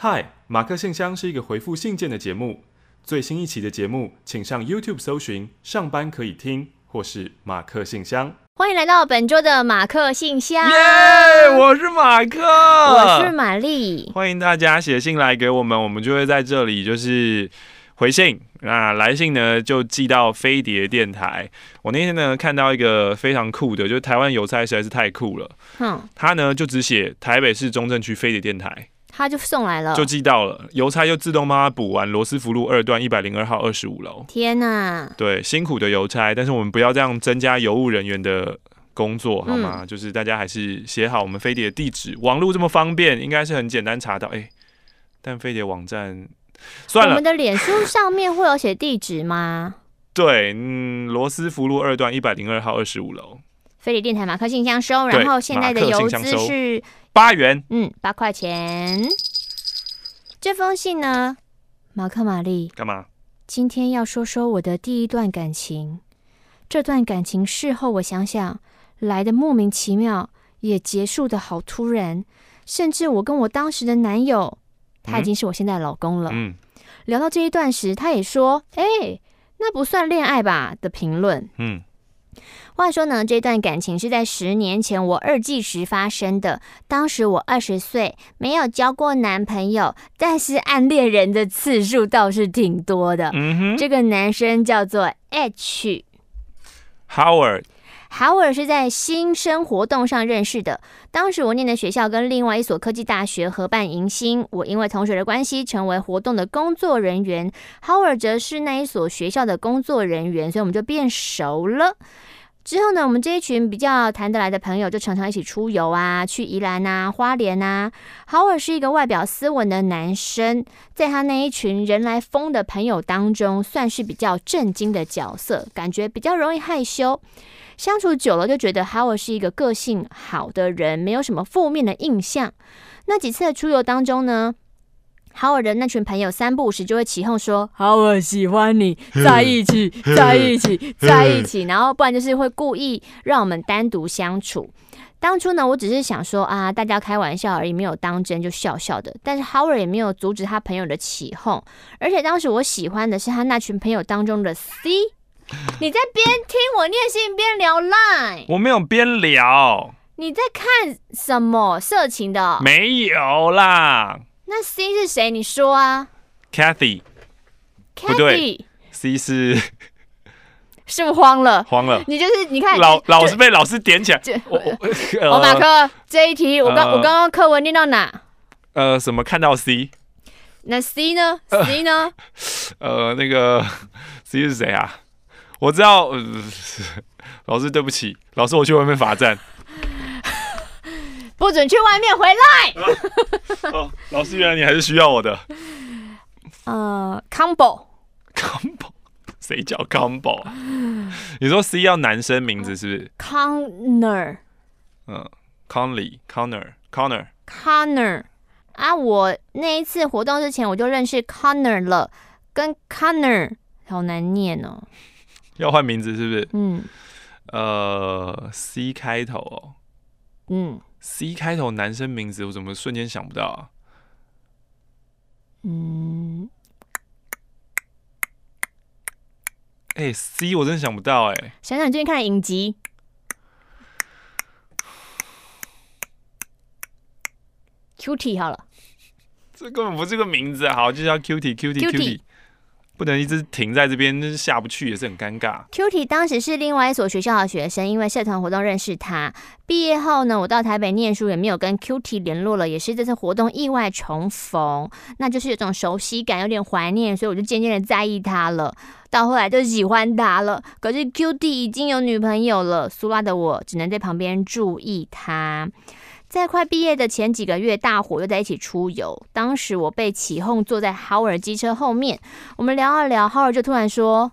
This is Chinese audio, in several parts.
嗨，马克信箱是一个回复信件的节目。最新一期的节目，请上 YouTube 搜寻“上班可以听”或是“马克信箱”。欢迎来到本周的马克信箱。耶我是马克，我是玛丽。欢迎大家写信来给我们，我们就会在这里就是回信。那来信呢，就寄到飞碟电台。我那天呢看到一个非常酷的，就是台湾邮差实在是太酷了。嗯，他呢就只写台北市中正区飞碟电台。他就送来了，就寄到了，邮差又自动帮他补完罗斯福路二段一百零二号二十五楼。天哪！对，辛苦的邮差，但是我们不要这样增加邮务人员的工作，好吗？嗯、就是大家还是写好我们飞碟的地址，网络这么方便，应该是很简单查到。哎、欸，但飞碟网站算了，我们的脸书上面会有写地址吗？对，嗯，罗斯福路二段一百零二号二十五楼。飞碟电台马克信箱收，然后现在的邮资是。八元，嗯，八块钱。这封信呢，马克玛丽干嘛？今天要说说我的第一段感情。这段感情事后我想想，来得莫名其妙，也结束得好突然。甚至我跟我当时的男友，他已经是我现在的老公了。嗯，聊到这一段时，他也说：“哎、欸，那不算恋爱吧？”的评论。嗯。话说呢，这段感情是在十年前我二季时发生的。当时我二十岁，没有交过男朋友，但是暗恋人的次数倒是挺多的。嗯哼，这个男生叫做 H Howard。Howard 是在新生活动上认识的。当时我念的学校跟另外一所科技大学合办迎新，我因为同学的关系成为活动的工作人员，Howard 则是那一所学校的工作人员，所以我们就变熟了。之后呢，我们这一群比较谈得来的朋友就常常一起出游啊，去宜兰啊、花莲啊。豪尔是一个外表斯文的男生，在他那一群人来疯的朋友当中，算是比较正经的角色，感觉比较容易害羞。相处久了就觉得豪尔是一个个性好的人，没有什么负面的印象。那几次的出游当中呢，豪尔的那群朋友三不五时就会起哄说：“豪尔喜欢你，在一起，在一起，在一起。”然后不然就是会故意让我们单独相处。当初呢，我只是想说啊，大家开玩笑而已，没有当真，就笑笑的。但是 Howard 也没有阻止他朋友的起哄，而且当时我喜欢的是他那群朋友当中的 C。你在边听我念信边聊 Line？我没有边聊。你在看什么色情的？没有啦。那 C 是谁？你说啊，Kathy，不对，C 是 是不是慌了？慌了。你就是你看老老是被老师点起来。我我 马克这一题，我刚我刚刚课文念到哪？呃，什么看到 C？那 C 呢？C 呢？呃，那个 C 是谁啊？我知道，老师对不起，老师我去外面罚站。不准去外面回来！哦，老师，原来你还是需要我的。呃，Combo，Combo，谁叫 Combo 啊？你说 C 要男生名字是不是？Connor，嗯，Conley，Connor，Connor，Connor 啊！我那一次活动之前我就认识 Connor 了，跟 Connor 好难念哦。要换名字是不是？嗯，呃，C 开头哦，嗯。C 开头男生名字，我怎么瞬间想不到啊？嗯，哎、欸、，C 我真的想不到哎、欸。想想你最近看的影集，Cutie 好了，这根本不是个名字啊！好，就叫 Cutie，Cutie，Cutie。不能一直停在这边，就是下不去，也是很尴尬。Q T 当时是另外一所学校的学生，因为社团活动认识他。毕业后呢，我到台北念书，也没有跟 Q T 联络了，也是这次活动意外重逢，那就是有种熟悉感，有点怀念，所以我就渐渐的在意他了。到后来就喜欢他了，可是 Q T 已经有女朋友了，苏拉的我只能在旁边注意他。在快毕业的前几个月，大伙又在一起出游。当时我被起哄坐在豪尔机车后面，我们聊了聊，豪尔就突然说：“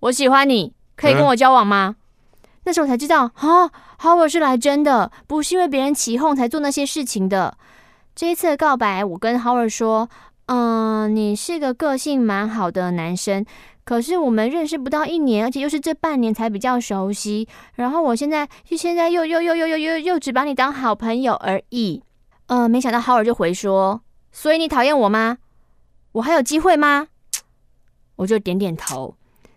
我喜欢你，可以跟我交往吗？”、那时候才知道，哈，豪尔是来真的，不是因为别人起哄才做那些事情的。这一次的告白，我跟豪尔说：“嗯，你是个个性蛮好的男生。”可是我们认识不到一年，而且又是这半年才比较熟悉。然后我现在就现在又又又又又又又只把你当好朋友而已。呃，没想到豪尔就回说所以你讨厌我吗？我还有机会吗？我就点点头。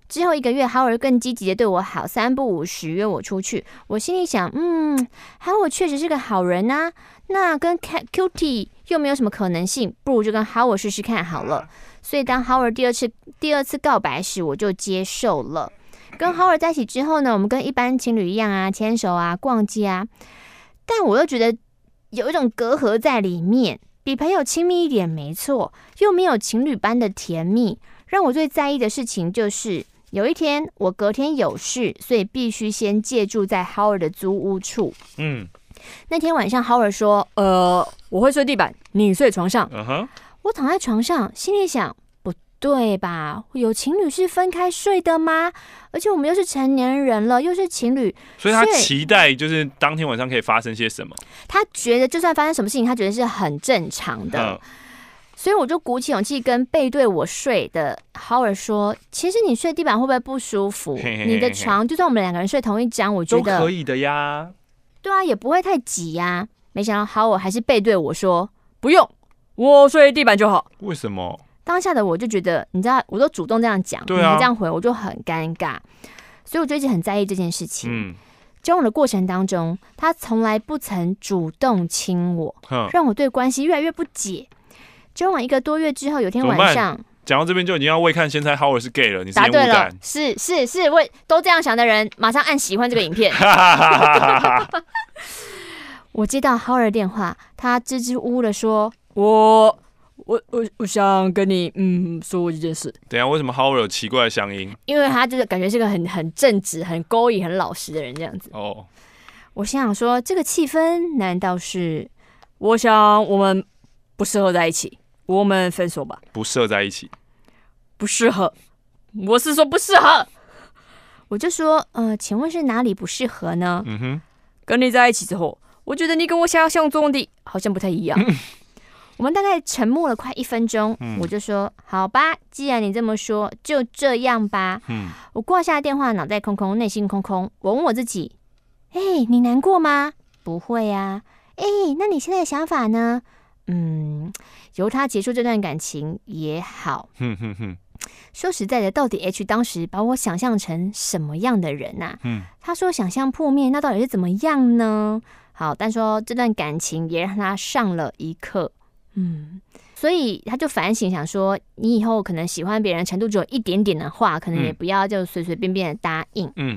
之后一个月，Howard 更积极的对我好，三不五时约我出去。我心里想，嗯，Howard 确实是个好人呐。那跟 Cutie 又没有什么可能性，不如就跟 Howard 试试看好了。所以当 Howard 第二次第二次告白时，我就接受了。跟 Howard 在一起之后呢，我们跟一般情侣一样啊，牵手啊，逛街啊。但我又觉得有一种隔阂在里面，比朋友亲密一点没错，又没有情侣般的甜蜜。让我最在意的事情就是。有一天，我隔天有事，所以必须先借住在 Howard 的租屋处。嗯，那天晚上，Howard 说：“呃，我会睡地板，你睡床上。Uh huh. ”我躺在床上，心里想：不对吧？有情侣是分开睡的吗？而且我们又是成年人了，又是情侣，所以他期待就是当天晚上可以发生些什么。他觉得就算发生什么事情，他觉得是很正常的。Uh. 所以我就鼓起勇气跟背对我睡的 Howard 说：“其实你睡地板会不会不舒服？你的床就算我们两个人睡同一张，我觉得可以的呀。对啊，也不会太挤呀。没想到 Howard 还是背对我说：不用，我睡地板就好。为什么？当下的我就觉得，你知道，我都主动这样讲，对啊，你还这样回，我就很尴尬。所以我就一直很在意这件事情。嗯，交往的过程当中，他从来不曾主动亲我，哼让我对关系越来越不解。”交往一个多月之后，有天晚上，讲到这边就已经要未看先猜 Howard 是 gay 了。你答对了，是是是，为都这样想的人，马上按喜欢这个影片。我接到 Howard 的电话，他支支吾吾的说：“我我我我想跟你嗯说一件事。”等一下，为什么 Howard 有奇怪的乡音？因为他就是感觉是个很很正直、很勾引、很老实的人这样子。哦，oh. 我心想说，这个气氛难道是？我想我们不适合在一起。我们分手吧，不适合在一起，不适合，我是说不适合。我就说，呃，请问是哪里不适合呢？嗯哼，跟你在一起之后，我觉得你跟我想象中的好像不太一样。嗯、我们大概沉默了快一分钟，嗯、我就说，好吧，既然你这么说，就这样吧。嗯，我挂下电话，脑袋空空，内心空空。我问我自己，哎，你难过吗？不会呀。哎，那你现在的想法呢？嗯，由他结束这段感情也好。哼哼哼。说实在的，到底 H 当时把我想象成什么样的人呐、啊？嗯，他说想象破灭，那到底是怎么样呢？好，但说这段感情也让他上了一课。嗯，所以他就反省，想说你以后可能喜欢别人程度只有一点点的话，可能也不要就随随便便的答应。嗯，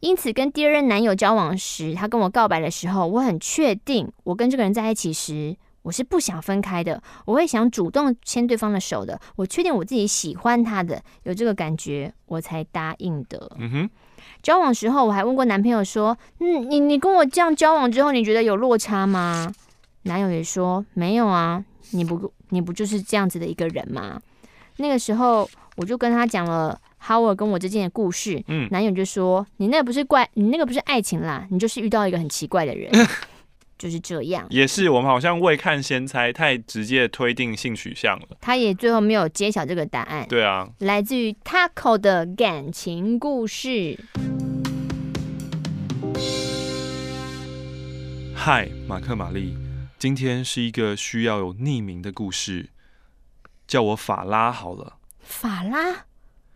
因此跟第二任男友交往时，他跟我告白的时候，我很确定，我跟这个人在一起时。我是不想分开的，我会想主动牵对方的手的。我确定我自己喜欢他的，有这个感觉，我才答应的。嗯哼。交往时候我还问过男朋友说：“嗯，你你跟我这样交往之后，你觉得有落差吗？”男友也说：“没有啊，你不你不就是这样子的一个人吗？”那个时候我就跟他讲了 Howard 跟我之间的故事。嗯。男友就说：“你那个不是怪，你那个不是爱情啦，你就是遇到一个很奇怪的人。” 就是这样，也是我们好像未看先猜，太直接推定性取向了。他也最后没有揭晓这个答案。对啊，来自于 Taco 的感情故事。嗨，马克玛丽，今天是一个需要有匿名的故事，叫我法拉好了。法拉？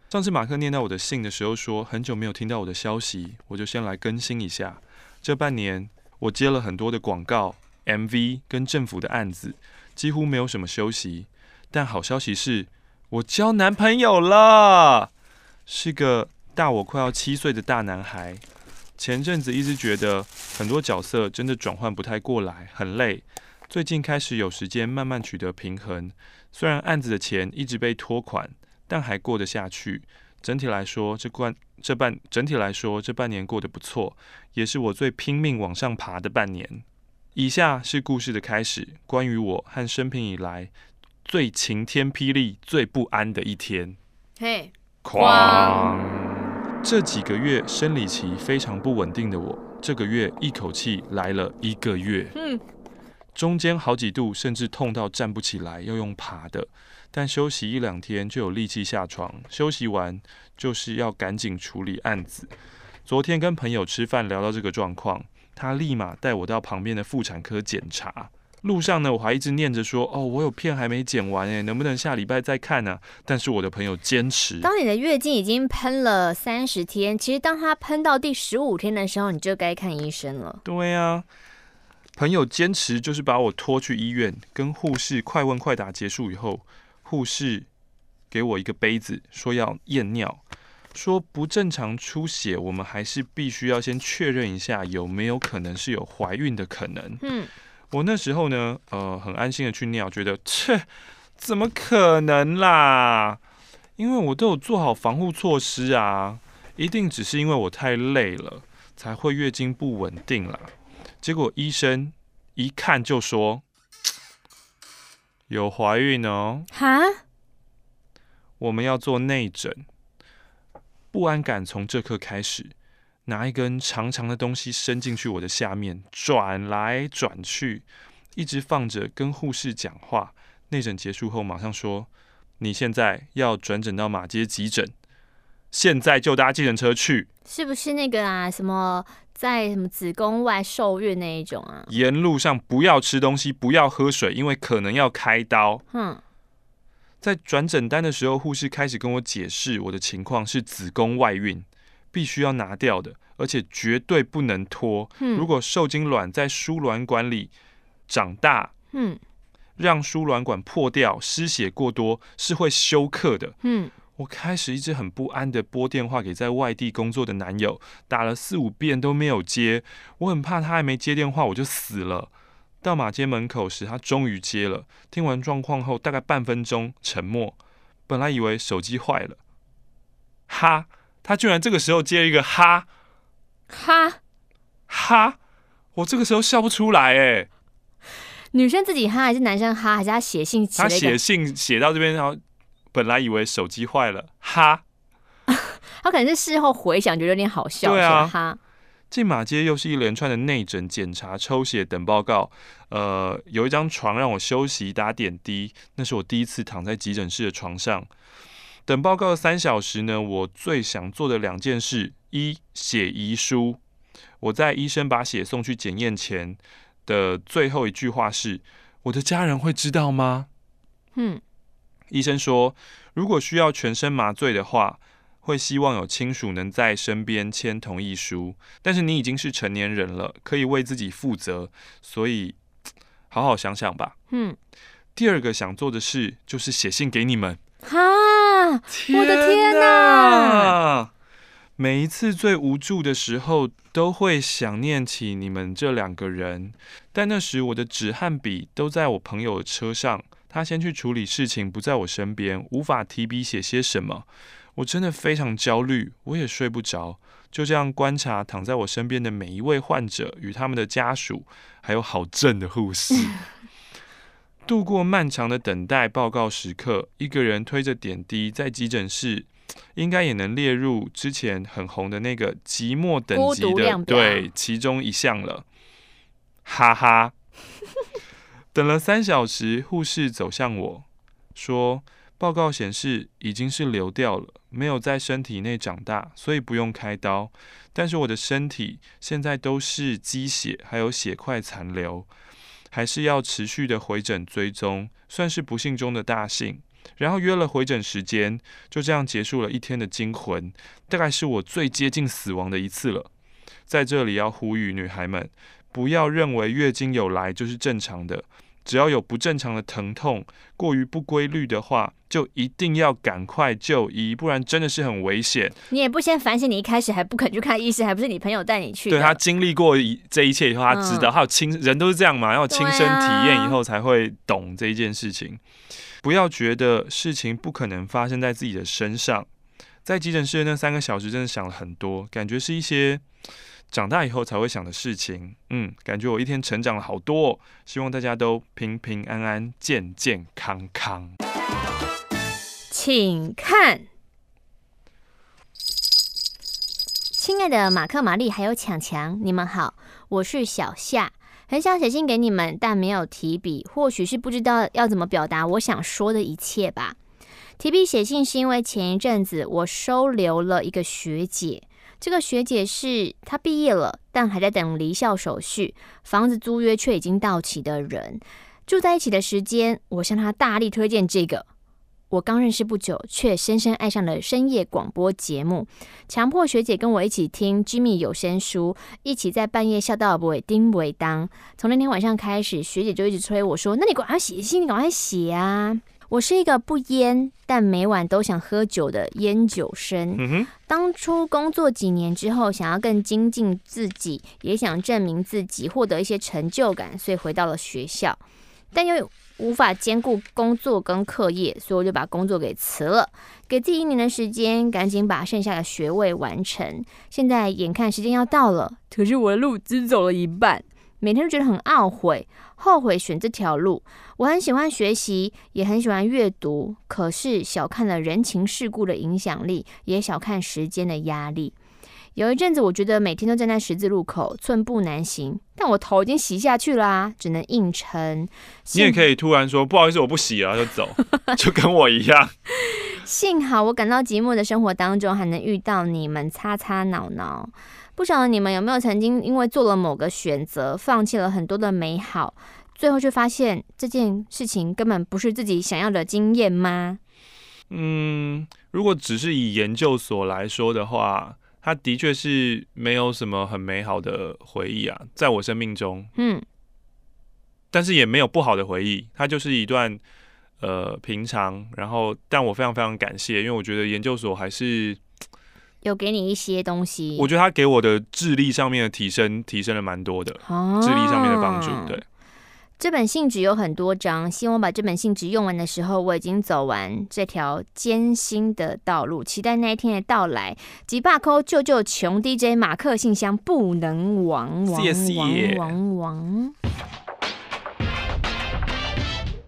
上次马克念到我的信的时候说，很久没有听到我的消息，我就先来更新一下。这半年。我接了很多的广告、MV 跟政府的案子，几乎没有什么休息。但好消息是，我交男朋友了，是个大我快要七岁的大男孩。前阵子一直觉得很多角色真的转换不太过来，很累。最近开始有时间慢慢取得平衡，虽然案子的钱一直被拖款，但还过得下去。整体来说，这关这半整体来说这半年过得不错，也是我最拼命往上爬的半年。以下是故事的开始，关于我和生平以来最晴天霹雳、最不安的一天。嘿，哐！这几个月生理期非常不稳定的我，这个月一口气来了一个月。嗯，中间好几度甚至痛到站不起来，要用爬的。但休息一两天就有力气下床，休息完就是要赶紧处理案子。昨天跟朋友吃饭聊到这个状况，他立马带我到旁边的妇产科检查。路上呢，我还一直念着说：“哦，我有片还没剪完诶，能不能下礼拜再看呢、啊？”但是我的朋友坚持。当你的月经已经喷了三十天，其实当它喷到第十五天的时候，你就该看医生了。对呀、啊，朋友坚持就是把我拖去医院，跟护士快问快答结束以后，护士给我一个杯子，说要验尿，说不正常出血，我们还是必须要先确认一下有没有可能是有怀孕的可能。嗯。我那时候呢，呃，很安心的去尿，觉得切，怎么可能啦？因为我都有做好防护措施啊，一定只是因为我太累了，才会月经不稳定啦。结果医生一看就说有怀孕哦，哈，我们要做内诊，不安感从这刻开始。拿一根长长的东西伸进去我的下面，转来转去，一直放着，跟护士讲话。内诊结束后，马上说：“你现在要转诊到马街急诊，现在就搭计程车去。”是不是那个啊？什么在什么子宫外受孕那一种啊？沿路上不要吃东西，不要喝水，因为可能要开刀。嗯，在转诊单的时候，护士开始跟我解释我的情况是子宫外孕。必须要拿掉的，而且绝对不能拖。嗯，如果受精卵在输卵管里长大，嗯，让输卵管破掉、失血过多，是会休克的。嗯，我开始一直很不安的拨电话给在外地工作的男友，打了四五遍都没有接，我很怕他还没接电话我就死了。到马街门口时，他终于接了。听完状况后，大概半分钟沉默。本来以为手机坏了，哈。他居然这个时候接了一个哈哈哈，我这个时候笑不出来哎。女生自己哈还是男生哈？还是他写信？他写信写到这边，然后本来以为手机坏了，哈。他可能是事后回想，觉得有点好笑。对啊，哈。进马街又是一连串的内诊、检查、抽血等报告。呃，有一张床让我休息打点滴，那是我第一次躺在急诊室的床上。等报告三小时呢，我最想做的两件事：一写遗书。我在医生把血送去检验前的最后一句话是：“我的家人会知道吗？”嗯，医生说，如果需要全身麻醉的话，会希望有亲属能在身边签同意书。但是你已经是成年人了，可以为自己负责，所以好好想想吧。嗯，第二个想做的事就是写信给你们。哈！我的天哪！每一次最无助的时候，都会想念起你们这两个人。但那时我的纸和笔都在我朋友的车上，他先去处理事情，不在我身边，无法提笔写些什么。我真的非常焦虑，我也睡不着，就这样观察躺在我身边的每一位患者与他们的家属，还有好正的护士。度过漫长的等待报告时刻，一个人推着点滴在急诊室，应该也能列入之前很红的那个寂寞等级的对其中一项了。哈哈，等了三小时，护士走向我说：“报告显示已经是流掉了，没有在身体内长大，所以不用开刀。但是我的身体现在都是积血，还有血块残留。”还是要持续的回诊追踪，算是不幸中的大幸。然后约了回诊时间，就这样结束了一天的惊魂，大概是我最接近死亡的一次了。在这里要呼吁女孩们，不要认为月经有来就是正常的。只要有不正常的疼痛，过于不规律的话，就一定要赶快就医，不然真的是很危险。你也不先反省，你一开始还不肯去看医生，还不是你朋友带你去？对，他经历过这一切以后，他知道，还有亲人都是这样嘛，要亲身体验以后才会懂这一件事情。啊、不要觉得事情不可能发生在自己的身上。在急诊室的那三个小时，真的想了很多，感觉是一些。长大以后才会想的事情，嗯，感觉我一天成长了好多。希望大家都平平安安、健健康康。请看，亲爱的马克、玛丽还有强强，你们好，我是小夏，很想写信给你们，但没有提笔，或许是不知道要怎么表达我想说的一切吧。提笔写信是因为前一阵子我收留了一个学姐。这个学姐是她毕业了，但还在等离校手续，房子租约却已经到期的人。住在一起的时间，我向她大力推荐这个。我刚认识不久，却深深爱上了深夜广播节目，强迫学姐跟我一起听 Jimmy 有声书，一起在半夜笑到尾叮尾当。从那天晚上开始，学姐就一直催我说：“那你赶快写信，你赶快写啊！”我是一个不烟但每晚都想喝酒的烟酒生。嗯哼，当初工作几年之后，想要更精进自己，也想证明自己，获得一些成就感，所以回到了学校，但又无法兼顾工作跟课业，所以我就把工作给辞了，给自己一年的时间，赶紧把剩下的学位完成。现在眼看时间要到了，可是我的路只走了一半，每天都觉得很懊悔，后悔选这条路。我很喜欢学习，也很喜欢阅读，可是小看了人情世故的影响力，也小看时间的压力。有一阵子，我觉得每天都站在十字路口，寸步难行。但我头已经洗下去啦，只能硬撑。你也可以突然说：“不好意思，我不洗了，就走。” 就跟我一样。幸好我感到寂寞的生活当中，还能遇到你们，擦擦恼恼。不晓得你们有没有曾经因为做了某个选择，放弃了很多的美好，最后却发现这件事情根本不是自己想要的经验吗？嗯，如果只是以研究所来说的话。它的确是没有什么很美好的回忆啊，在我生命中，嗯，但是也没有不好的回忆，它就是一段呃平常，然后但我非常非常感谢，因为我觉得研究所还是有给你一些东西，我觉得他给我的智力上面的提升提升了蛮多的，哦，智力上面的帮助，对。这本信纸有很多张，希望把这本信纸用完的时候，我已经走完这条艰辛的道路。期待那一天的到来。吉巴扣救救穷 DJ 马克信箱不能亡亡亡亡亡。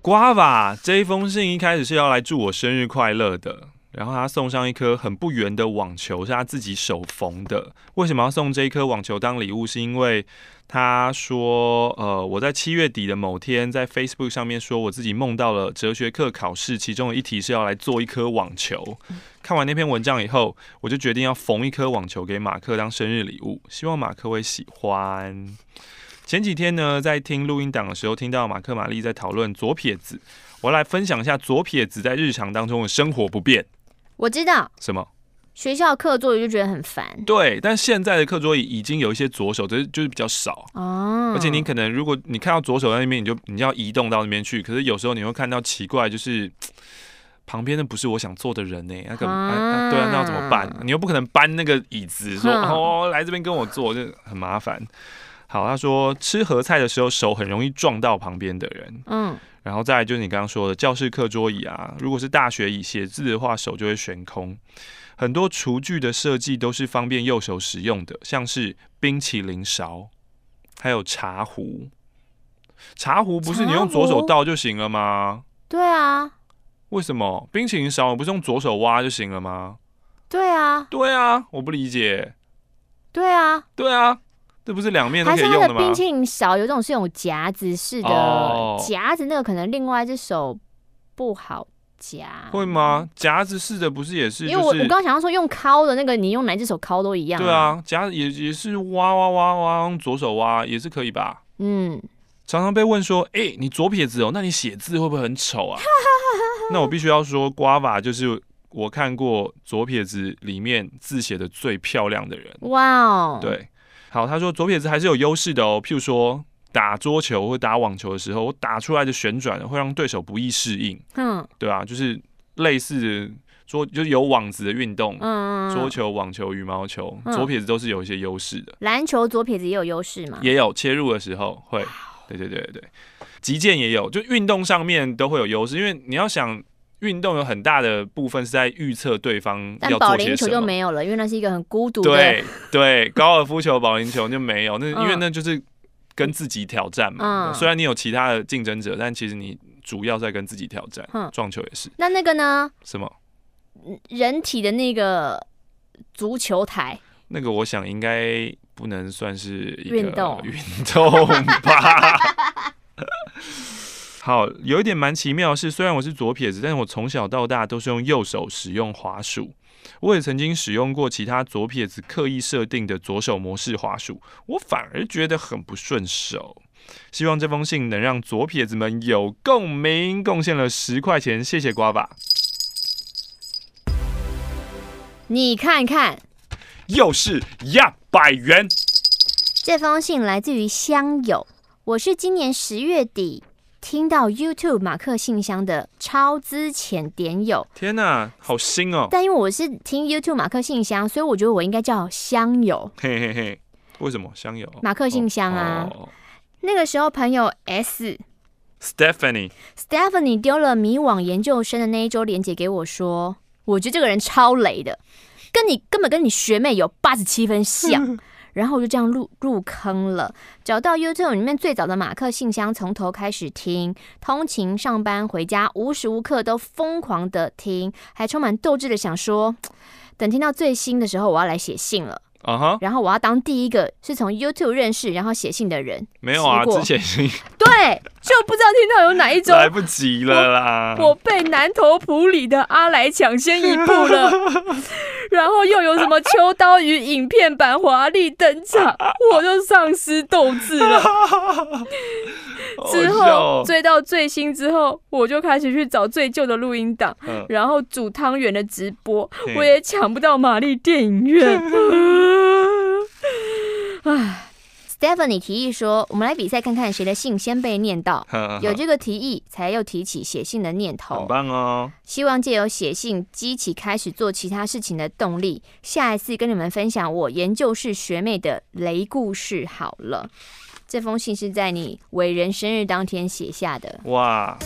瓜娃这一封信一开始是要来祝我生日快乐的，然后他送上一颗很不圆的网球，是他自己手缝的。为什么要送这一颗网球当礼物？是因为。他说：“呃，我在七月底的某天，在 Facebook 上面说，我自己梦到了哲学课考试，其中的一题是要来做一颗网球。看完那篇文章以后，我就决定要缝一颗网球给马克当生日礼物，希望马克会喜欢。前几天呢，在听录音档的时候，听到马克、玛丽在讨论左撇子，我来分享一下左撇子在日常当中的生活不便。我知道什么？”学校课桌椅就觉得很烦，对，但现在的课桌椅已经有一些左手，就是就是比较少哦。而且你可能如果你看到左手在那边，你就你要移动到那边去。可是有时候你会看到奇怪，就是 旁边的不是我想坐的人呢，那个、啊啊、对啊，那要怎么办？你又不可能搬那个椅子说哦来这边跟我坐，就很麻烦。好，他说吃合菜的时候手很容易撞到旁边的人，嗯，然后再来就是你刚刚说的教室课桌椅啊，如果是大学椅写字的话，手就会悬空。很多厨具的设计都是方便右手使用的，像是冰淇淋勺，还有茶壶。茶壶不是你用左手倒就行了吗？对啊。为什么冰淇淋勺不是用左手挖就行了吗？对啊。对啊，我不理解。对啊。对啊，这不是两面都可以用的吗？还是它的冰淇淋勺有这种是有夹子式的夹子，那个可能另外一只手不好。夹会吗？夹子式的不是也是、就是？因为我我刚刚想要说用敲的那个，你用哪只手敲都一样、啊。对啊，夹也也是挖挖挖挖，用左手挖也是可以吧？嗯，常常被问说，哎、欸，你左撇子哦，那你写字会不会很丑啊？那我必须要说，瓜娃就是我看过左撇子里面字写的最漂亮的人。哇哦，对，好，他说左撇子还是有优势的哦，譬如说。打桌球或打网球的时候，我打出来的旋转会让对手不易适应。嗯，对啊，就是类似的桌，就是有网子的运动，嗯，桌球、网球、羽毛球，左撇子都是有一些优势的。篮球左撇子也有优势吗？也有，切入的时候会。对对对对，击剑也有，就运动上面都会有优势，因为你要想运动有很大的部分是在预测对方要做些什么。但保龄球就没有了，因为那是一个很孤独的。对对，高尔夫球、保龄球就没有，那因为那就是。跟自己挑战嘛，嗯、虽然你有其他的竞争者，但其实你主要在跟自己挑战。嗯、撞球也是。那那个呢？什么？人体的那个足球台？那个我想应该不能算是运动运动吧。好，有一点蛮奇妙的是，虽然我是左撇子，但是我从小到大都是用右手使用滑鼠。我也曾经使用过其他左撇子刻意设定的左手模式滑鼠，我反而觉得很不顺手。希望这封信能让左撇子们有共鸣。贡献了十块钱，谢谢瓜爸。你看看，又是呀，百元。这封信来自于乡友，我是今年十月底听到 YouTube 马克信箱的超资浅点友。天哪，好新哦！但因为我是听 YouTube 马克信箱，所以我觉得我应该叫香友。嘿嘿嘿，为什么香友？马克信箱啊。哦哦、那个时候朋友 S Stephanie Stephanie 丢了迷惘研究生的那一周连结给我说，我觉得这个人超雷的。跟你根本跟你学妹有八十七分像，然后我就这样入入坑了，找到 YouTube 里面最早的马克信箱，从头开始听，通勤、上班、回家，无时无刻都疯狂的听，还充满斗志的想说，等听到最新的时候，我要来写信了。啊哈！Uh. 然后我要当第一个是从 YouTube 认识然后写信的人。没有啊，之前信。对，就不知道听到有哪一种。来不及了啦！我，我被南投埔里的阿来抢先一步了。然后又有什么秋刀鱼影片版华丽登场，我就丧失斗志了。之后追到最新之后，我就开始去找最旧的录音档，嗯、然后煮汤圆的直播，我也抢不到玛丽电影院。唉，Stephanie 提议说，我们来比赛看看谁的信先被念到。有这个提议，才又提起写信的念头。很棒哦！希望借由写信激起开始做其他事情的动力。下一次跟你们分享我研究室学妹的雷故事好了。这封信是在你伟人生日当天写下的。哇！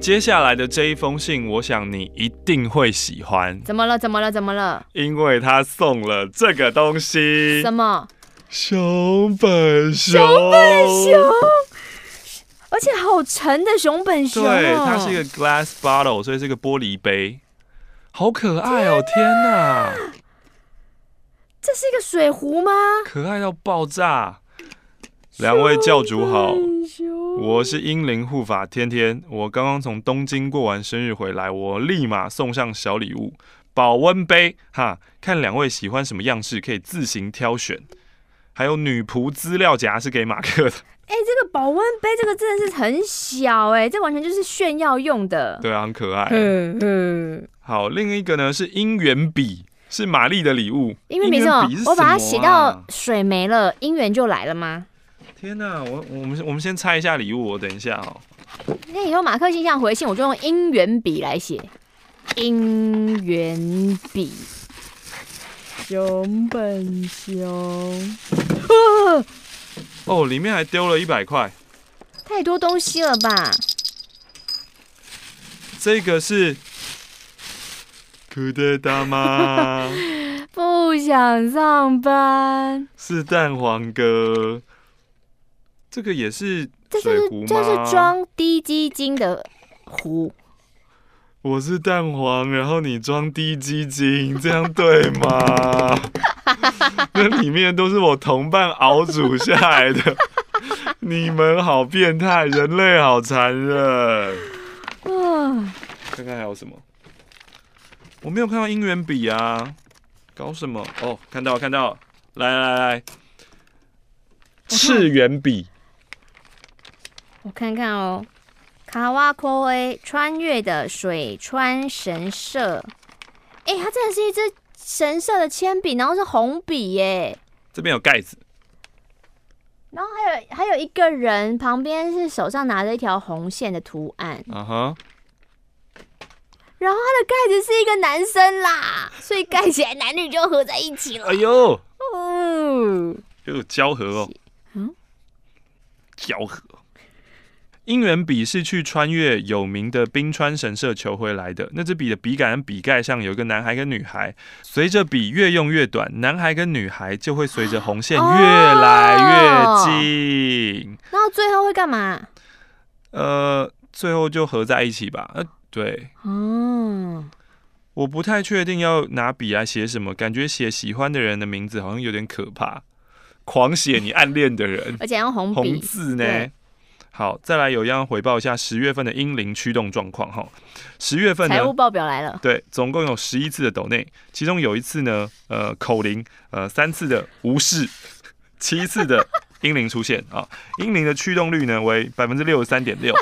接下来的这一封信，我想你一定会喜欢。怎么了？怎么了？怎么了？因为他送了这个东西。什么？熊本熊。熊本熊，而且好沉的熊本熊。对，它是一个 glass bottle，所以是一个玻璃杯，好可爱哦！天哪！这是一个水壶吗？可爱到爆炸！两位教主好，我是英灵护法天天。我刚刚从东京过完生日回来，我立马送上小礼物——保温杯。哈，看两位喜欢什么样式，可以自行挑选。还有女仆资料夹是给马克的。哎、欸，这个保温杯，这个真的是很小哎、欸，这完全就是炫耀用的。对啊，很可爱。嗯嗯。好，另一个呢是姻缘笔。是玛丽的礼物，姻缘笔什么？我把它写到水没了，姻缘就来了吗？天哪，我我们我们先猜一下礼物，我等一下哦。那以后马克信箱回信，我就用姻缘笔来写。姻缘笔，熊本熊。哦，里面还丢了一百块，太多东西了吧？这个是。大 妈不想上班，是蛋黄哥，这个也是水壶吗？这是装低基金的壶。我是蛋黄，然后你装低基金，这样对吗？那里面都是我同伴熬煮下来的，你们好变态，人类好残忍。看看还有什么。我没有看到姻缘笔啊，搞什么？哦，看到看到，来来来，赤圆笔，我看看哦，卡哇科威穿越的水川神社，哎，它真的是一支神社的铅笔，然后是红笔耶，这边有盖子，然后还有还有一个人旁边是手上拿着一条红线的图案，啊哈。然后它的盖子是一个男生啦，所以盖起来男女就合在一起了。哎呦，嗯，有交合哦，嗯，交合。姻缘笔是去穿越有名的冰川神社求回来的。那支笔的笔杆跟笔盖上有一个男孩跟女孩，随着笔越用越短，男孩跟女孩就会随着红线越来越近。然后最后会干嘛？呃，最后就合在一起吧。呃对，嗯，我不太确定要拿笔来写什么，感觉写喜欢的人的名字好像有点可怕。狂写你暗恋的人，而且用红红字呢。好，再来有一样回报一下十月份的英灵驱动状况哈。十月份财务报表来了，对，总共有十一次的抖内，其中有一次呢，呃，口灵，呃，三次的无视，七次的英灵出现啊。英灵的驱动率呢为百分之六十三点六，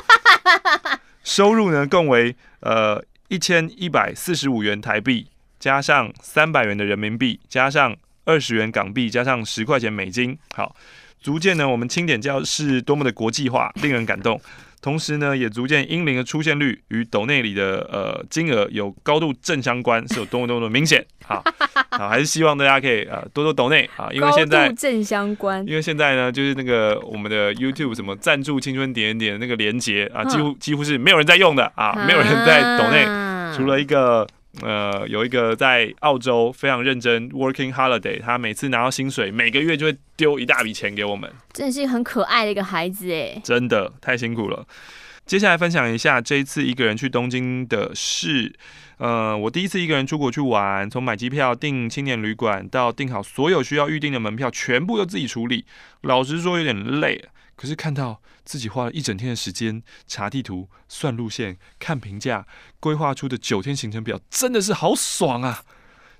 收入呢共为呃一千一百四十五元台币，加上三百元的人民币，加上二十元港币，加上十块钱美金，好。逐渐呢，我们清点教是多么的国际化，令人感动。同时呢，也逐渐英灵的出现率与斗内里的呃金额有高度正相关，是有多么多么的明显。好，好，还是希望大家可以呃多多斗内啊，因为现在正相关。因为现在呢，就是那个我们的 YouTube 什么赞助青春点点那个连接啊，几乎几乎是没有人在用的啊，没有人在斗内，除了一个。呃，有一个在澳洲非常认真 working holiday，他每次拿到薪水，每个月就会丢一大笔钱给我们，真的是很可爱的一个孩子哎，真的太辛苦了。接下来分享一下这一次一个人去东京的事。呃，我第一次一个人出国去玩，从买机票、订青年旅馆到订好所有需要预订的门票，全部都自己处理。老实说有点累，可是看到。自己花了一整天的时间查地图、算路线、看评价，规划出的九天行程表，真的是好爽啊！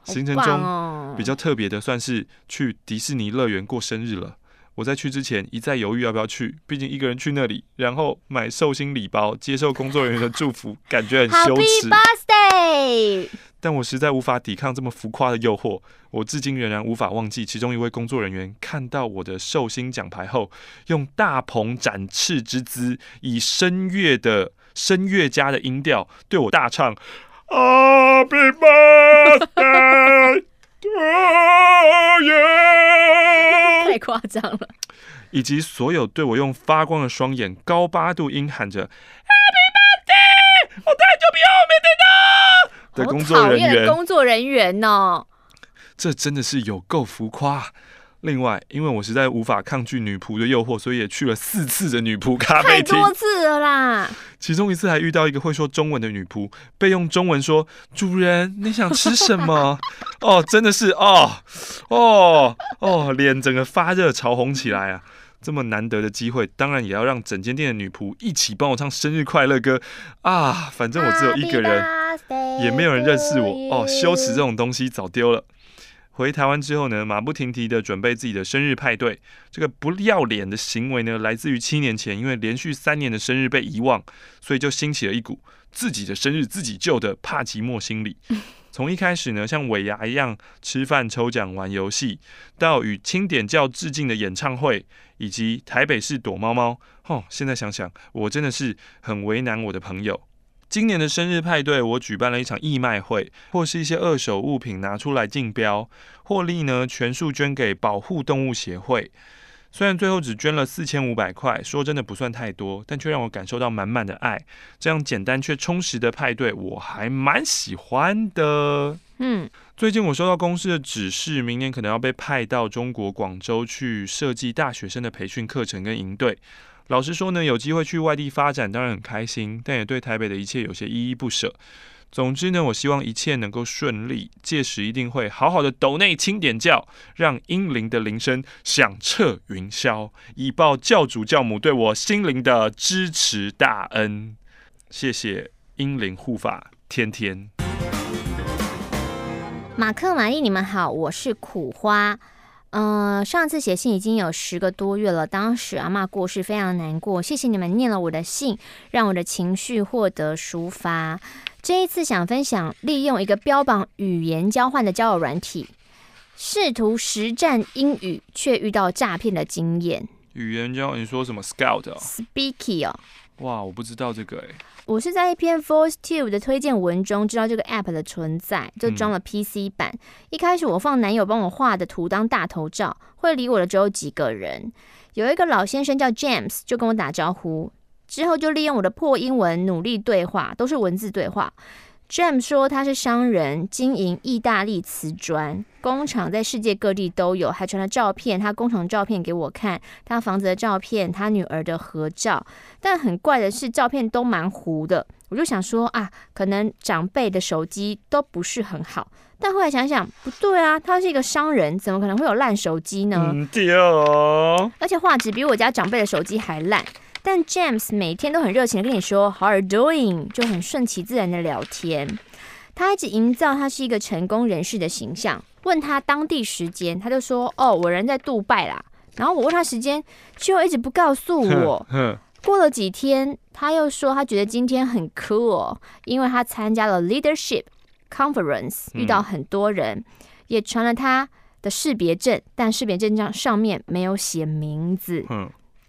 行程中比较特别的，算是去迪士尼乐园过生日了。我在去之前一再犹豫要不要去，毕竟一个人去那里，然后买寿星礼包，接受工作人员的祝福，感觉很羞耻。Happy birthday！但我实在无法抵抗这么浮夸的诱惑，我至今仍然无法忘记其中一位工作人员看到我的寿星奖牌后，用大鹏展翅之姿，以声乐的声乐家的音调对我大唱 Happy birthday to you，太夸张了，以及所有对我用发光的双眼高八度音喊着 Happy birthday，我太久没有面对到。的工作人员，工作人员哦，这真的是有够浮夸。另外，因为我实在无法抗拒女仆的诱惑，所以也去了四次的女仆咖啡厅，太多次了啦。其中一次还遇到一个会说中文的女仆，被用中文说：“主人，你想吃什么？” 哦，真的是哦哦哦，脸整个发热潮红起来啊！这么难得的机会，当然也要让整间店的女仆一起帮我唱生日快乐歌啊！反正我只有一个人，也没有人认识我哦，羞耻这种东西早丢了。回台湾之后呢，马不停蹄的准备自己的生日派对。这个不要脸的行为呢，来自于七年前，因为连续三年的生日被遗忘，所以就兴起了一股自己的生日自己救的怕寂寞心理。从一开始呢，像尾牙一样吃饭、抽奖、玩游戏，到与清点教致敬的演唱会，以及台北市躲猫猫。哦，现在想想，我真的是很为难我的朋友。今年的生日派对，我举办了一场义卖会，或是一些二手物品拿出来竞标，获利呢全数捐给保护动物协会。虽然最后只捐了四千五百块，说真的不算太多，但却让我感受到满满的爱。这样简单却充实的派对，我还蛮喜欢的。嗯，最近我收到公司的指示，明年可能要被派到中国广州去设计大学生的培训课程跟营队。老实说呢，有机会去外地发展，当然很开心，但也对台北的一切有些依依不舍。总之呢，我希望一切能够顺利，届时一定会好好的抖内清点教，让英灵的铃声响彻云霄，以报教主教母对我心灵的支持大恩。谢谢英灵护法天天。马克、玛丽，你们好，我是苦花。嗯、呃，上次写信已经有十个多月了，当时阿妈过世，非常难过。谢谢你们念了我的信，让我的情绪获得抒发。这一次想分享，利用一个标榜语言交换的交友软体，试图实战英语却遇到诈骗的经验。语言交，你说什么？Scout 哦，Speaky 哦。哇，我不知道这个哎。我是在一篇 VoiceTube 的推荐文中知道这个 App 的存在，就装了 PC 版。嗯、一开始我放男友帮我画的图当大头照，会理我的只有几个人。有一个老先生叫 James，就跟我打招呼。之后就利用我的破英文努力对话，都是文字对话。James 说他是商人，经营意大利瓷砖工厂，在世界各地都有，还传了照片，他工厂照片给我看，他房子的照片，他女儿的合照。但很怪的是，照片都蛮糊的。我就想说啊，可能长辈的手机都不是很好。但后来想想，不对啊，他是一个商人，怎么可能会有烂手机呢？嗯，对哦。而且画质比我家长辈的手机还烂。但 James 每天都很热情的跟你说 How are doing？就很顺其自然的聊天。他一直营造他是一个成功人士的形象。问他当地时间，他就说：“哦，我人在杜拜啦。”然后我问他时间，就一直不告诉我。过了几天，他又说他觉得今天很 cool，因为他参加了 leadership conference，遇到很多人，也传了他的识别证，但识别证上上面没有写名字。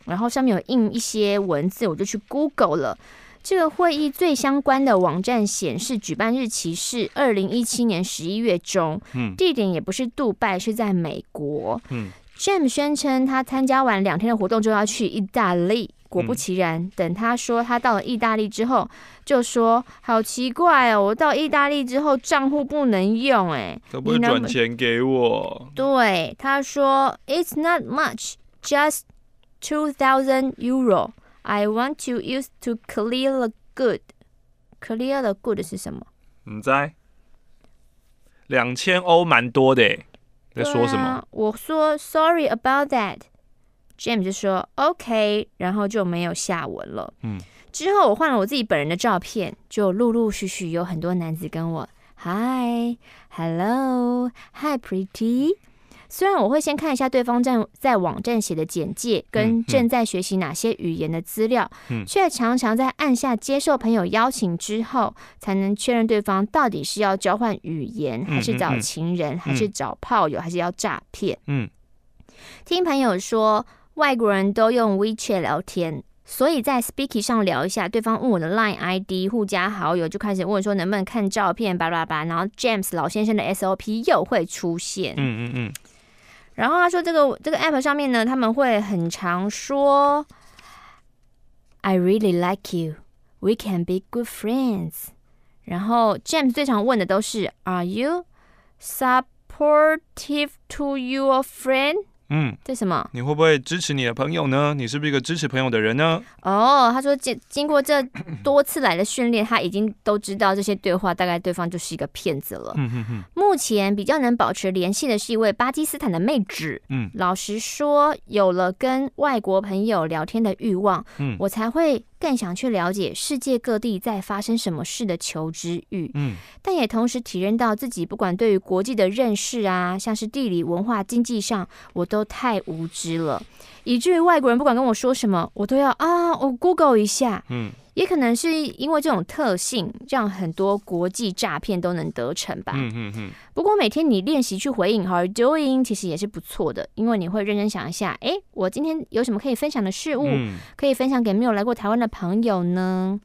然后上面有印一些文字，我就去 Google 了。这个会议最相关的网站显示，举办日期是二零一七年十一月中，嗯，地点也不是杜拜，是在美国。嗯，James 宣称他参加完两天的活动就要去意大利。果不其然，嗯、等他说他到了意大利之后，就说好奇怪哦，我到意大利之后账户不能用，哎，可不可以转钱给我？对，他说 It's not much, just Two thousand euro. I want to use to clear the good. Clear the good 是什么？你在两千欧蛮多的，在说什么？啊、我说 Sorry about that. James 就说 OK，然后就没有下文了。嗯，之后我换了我自己本人的照片，就陆陆续续有很多男子跟我 Hi, Hello, Hi, Pretty. 虽然我会先看一下对方在在网站写的简介跟正在学习哪些语言的资料，嗯嗯、却常常在按下接受朋友邀请之后，才能确认对方到底是要交换语言，还是找情人，还是找炮友，还是要诈骗。嗯，听朋友说外国人都用 WeChat 聊天，所以在 Speaky 上聊一下，对方问我的 Line ID 互加好友，就开始问说能不能看照片，巴拉巴拉，然后 James 老先生的 SOP 又会出现。嗯嗯嗯。然后他说：“这个这个 app 上面呢，他们会很常说 ‘I really like you, we can be good friends’。然后 James 最常问的都是 ‘Are you supportive to your friend’。”嗯，这什么？你会不会支持你的朋友呢？你是不是一个支持朋友的人呢？哦，他说经经过这多次来的训练，他已经都知道这些对话大概对方就是一个骗子了。嗯哼哼。目前比较能保持联系的是一位巴基斯坦的妹纸。嗯，老实说，有了跟外国朋友聊天的欲望，嗯，我才会。更想去了解世界各地在发生什么事的求知欲，嗯，但也同时体认到自己不管对于国际的认识啊，像是地理、文化、经济上，我都太无知了，以至于外国人不管跟我说什么，我都要啊，我 Google 一下，嗯。也可能是因为这种特性，让很多国际诈骗都能得逞吧。嗯嗯嗯。不过每天你练习去回应 How are you doing，其实也是不错的，因为你会认真想一下，哎，我今天有什么可以分享的事物，可以分享给没有来过台湾的朋友呢？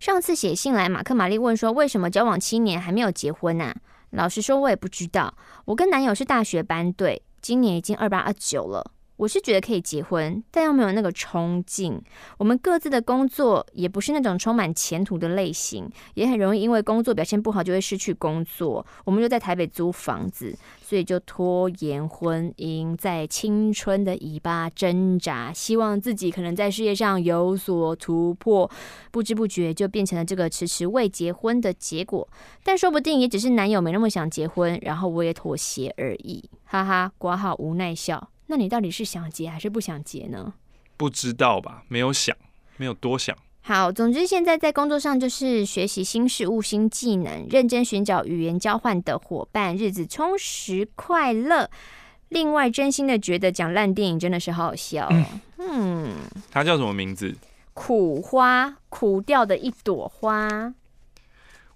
上次写信来，马克玛丽问说，为什么交往七年还没有结婚呢？老实说，我也不知道。我跟男友是大学班对，今年已经二八二九了。我是觉得可以结婚，但又没有那个冲劲。我们各自的工作也不是那种充满前途的类型，也很容易因为工作表现不好就会失去工作。我们就在台北租房子，所以就拖延婚姻，在青春的尾巴挣扎，希望自己可能在事业上有所突破。不知不觉就变成了这个迟迟未结婚的结果。但说不定也只是男友没那么想结婚，然后我也妥协而已。哈哈，括号无奈笑。那你到底是想结还是不想结呢？不知道吧，没有想，没有多想。好，总之现在在工作上就是学习新事物、新技能，认真寻找语言交换的伙伴，日子充实快乐。另外，真心的觉得讲烂电影真的是好好笑。嗯，嗯，他叫什么名字？苦花，苦掉的一朵花。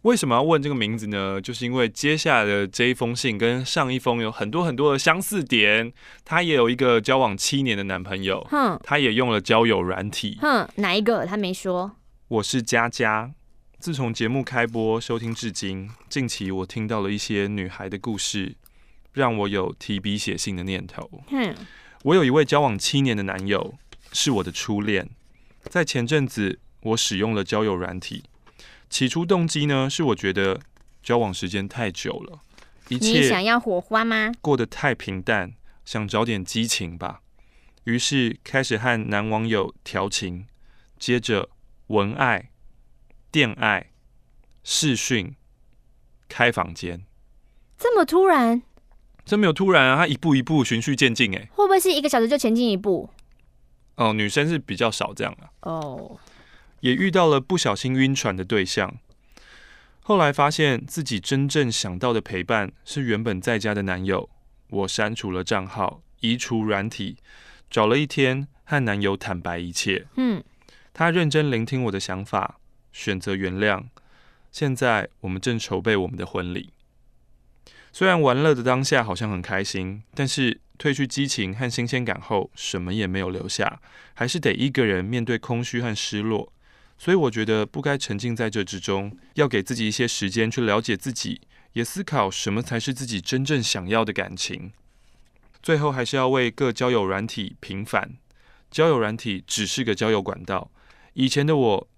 为什么要问这个名字呢？就是因为接下来的这一封信跟上一封有很多很多的相似点。她也有一个交往七年的男朋友，哼，她也用了交友软体，哼，哪一个？她没说。我是佳佳，自从节目开播收听至今，近期我听到了一些女孩的故事，让我有提笔写信的念头。哼，我有一位交往七年的男友，是我的初恋，在前阵子我使用了交友软体。起初动机呢，是我觉得交往时间太久了，一切你想要火花吗？过得太平淡，想找点激情吧。于是开始和男网友调情，接着文爱、电爱、视讯、开房间。这么突然？这没有突然啊，他一步一步循序渐进，哎，会不会是一个小时就前进一步？哦，女生是比较少这样啊。哦，也遇到了不小心晕船的对象，后来发现自己真正想到的陪伴是原本在家的男友，我删除了账号，移除软体。找了一天，和男友坦白一切。嗯，他认真聆听我的想法，选择原谅。现在我们正筹备我们的婚礼。虽然玩乐的当下好像很开心，但是褪去激情和新鲜感后，什么也没有留下，还是得一个人面对空虚和失落。所以我觉得不该沉浸在这之中，要给自己一些时间去了解自己，也思考什么才是自己真正想要的感情。最后还是要为各交友软体平反，交友软体只是个交友管道。以前的我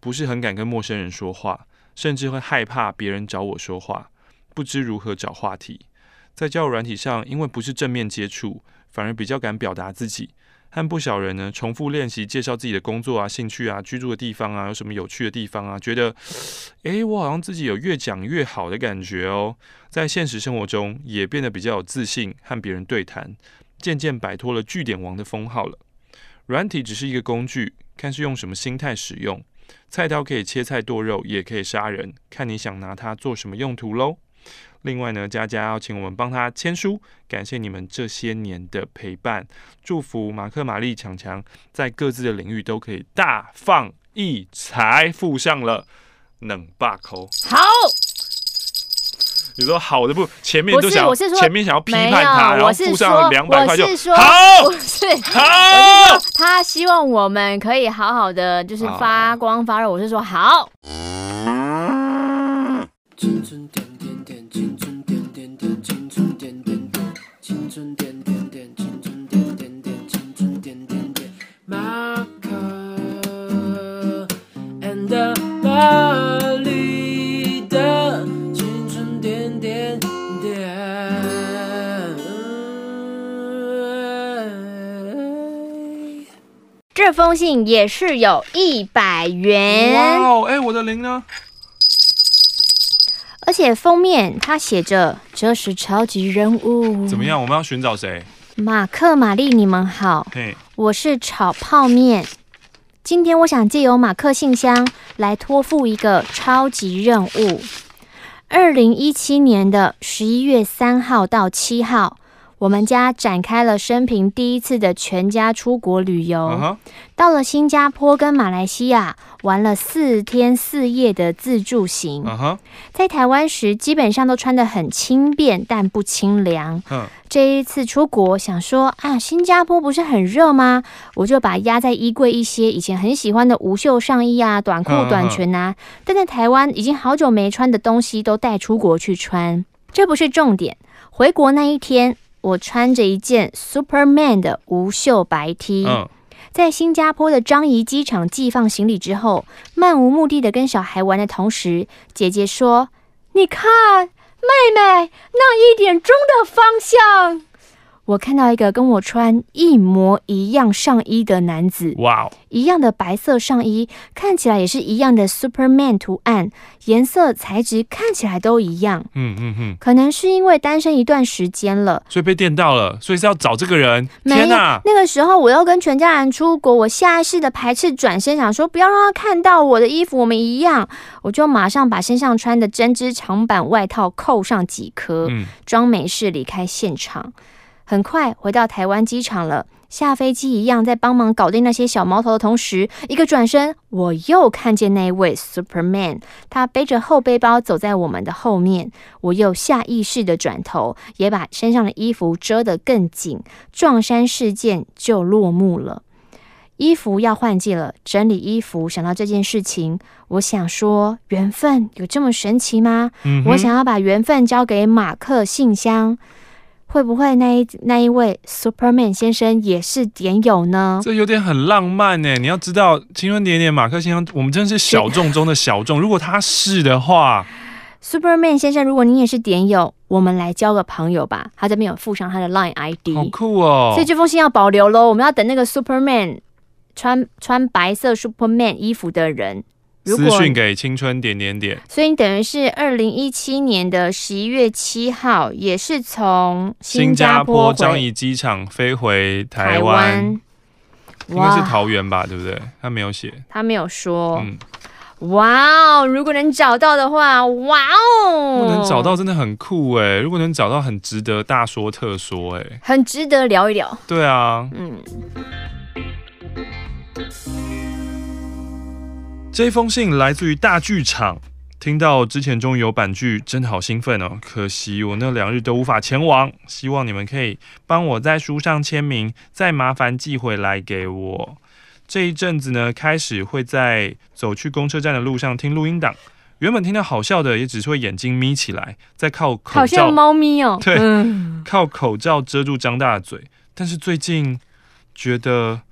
不是很敢跟陌生人说话，甚至会害怕别人找我说话，不知如何找话题。在交友软体上，因为不是正面接触，反而比较敢表达自己。和不少人呢重复练习介绍自己的工作啊、兴趣啊、居住的地方啊、有什么有趣的地方啊，觉得，诶，我好像自己有越讲越好的感觉哦。在现实生活中也变得比较有自信，和别人对谈，渐渐摆脱了句点王的封号了。软体只是一个工具，看是用什么心态使用。菜刀可以切菜剁肉，也可以杀人，看你想拿它做什么用途喽。另外呢，佳佳要请我们帮他签书，感谢你们这些年的陪伴，祝福马克、玛丽、强强在各自的领域都可以大放异彩，附上了冷霸扣。好，你说好的不？前面都想，我是说前面想要批判他，然后附上两百块就好，好，是好。他希望我们可以好好的，就是发光发热。我是说好。这封信也是有一百元。哇哦，哎，我的零呢？而且封面它写着：“这是超级人物。”怎么样？我们要寻找谁？马克、玛丽，你们好。嘿，我是炒泡面。今天我想借由马克信箱来托付一个超级任务。二零一七年的十一月三号到七号。我们家展开了生平第一次的全家出国旅游，uh huh. 到了新加坡跟马来西亚玩了四天四夜的自助行。Uh huh. 在台湾时基本上都穿得很轻便，但不清凉。Uh huh. 这一次出国想说啊，新加坡不是很热吗？我就把压在衣柜一些以前很喜欢的无袖上衣啊、短裤、短裙啊，uh. 但在台湾已经好久没穿的东西都带出国去穿。这不是重点，回国那一天。我穿着一件 Superman 的无袖白 T，在新加坡的樟宜机场寄放行李之后，漫无目的的跟小孩玩的同时，姐姐说：“你看，妹妹那一点钟的方向。”我看到一个跟我穿一模一样上衣的男子，哇 Wow，一样的白色上衣，看起来也是一样的 Superman 图案，颜色材质看起来都一样。嗯嗯嗯，可能是因为单身一段时间了，所以被电到了，所以是要找这个人。天哪，那个时候我要跟全家人出国，我下意识的排斥转身，想说不要让他看到我的衣服，我们一样，我就马上把身上穿的针织长版外套扣上几颗，嗯，装没事离开现场。很快回到台湾机场了，下飞机一样，在帮忙搞定那些小毛头的同时，一个转身，我又看见那位 Superman，他背着后背包走在我们的后面，我又下意识的转头，也把身上的衣服遮得更紧，撞衫事件就落幕了。衣服要换季了，整理衣服，想到这件事情，我想说，缘分有这么神奇吗？嗯。我想要把缘分交给马克信箱。会不会那一那一位 Superman 先生也是点友呢？这有点很浪漫呢。你要知道，青春点点马克先生，我们真的是小众中的小众。如果他是的话，Superman 先生，如果你也是点友，我们来交个朋友吧。他这边有附上他的 Line ID，好酷哦！所以这封信要保留喽。我们要等那个 Superman 穿穿白色 Superman 衣服的人。私讯给青春点点点，所以你等于是二零一七年的十一月七号，也是从新加坡樟宜机场飞回台湾，应该是桃园吧，对不对？他没有写，他没有说。嗯，哇哦，如果能找到的话，哇哦，能找到真的很酷哎，如果能找到很值得大说特说哎，很值得聊一聊。对啊，嗯。这封信来自于大剧场，听到之前终于有版剧，真的好兴奋哦！可惜我那两日都无法前往，希望你们可以帮我在书上签名，再麻烦寄回来给我。这一阵子呢，开始会在走去公车站的路上听录音档，原本听到好笑的，也只是会眼睛眯起来，再靠口罩，好像猫咪哦，对，靠口罩遮住张大的嘴。但是最近觉得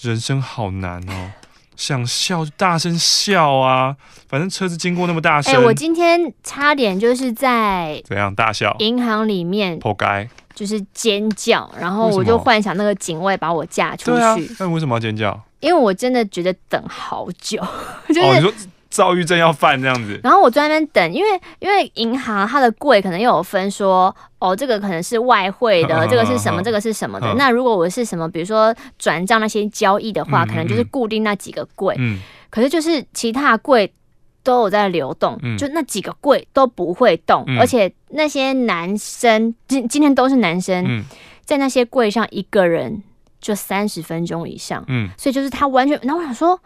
人生好难哦。想笑就大声笑啊！反正车子经过那么大声。哎、欸，我今天差点就是在怎样大笑？银行里面破该，就是尖叫，然后我就幻想那个警卫把我架出去。对啊，那你为什么要尖叫？因为我真的觉得等好久，就是。哦，你说躁郁症要犯这样子，然后我在那边等，因为因为银行它的柜可能又有分说，哦，这个可能是外汇的，这个是什么，这个是什么的。那如果我是什么，比如说转账那些交易的话，可能就是固定那几个柜。嗯。可是就是其他柜都有在流动，就那几个柜都不会动，而且那些男生今今天都是男生，在那些柜上一个人就三十分钟以上。嗯。所以就是他完全，然后我想说。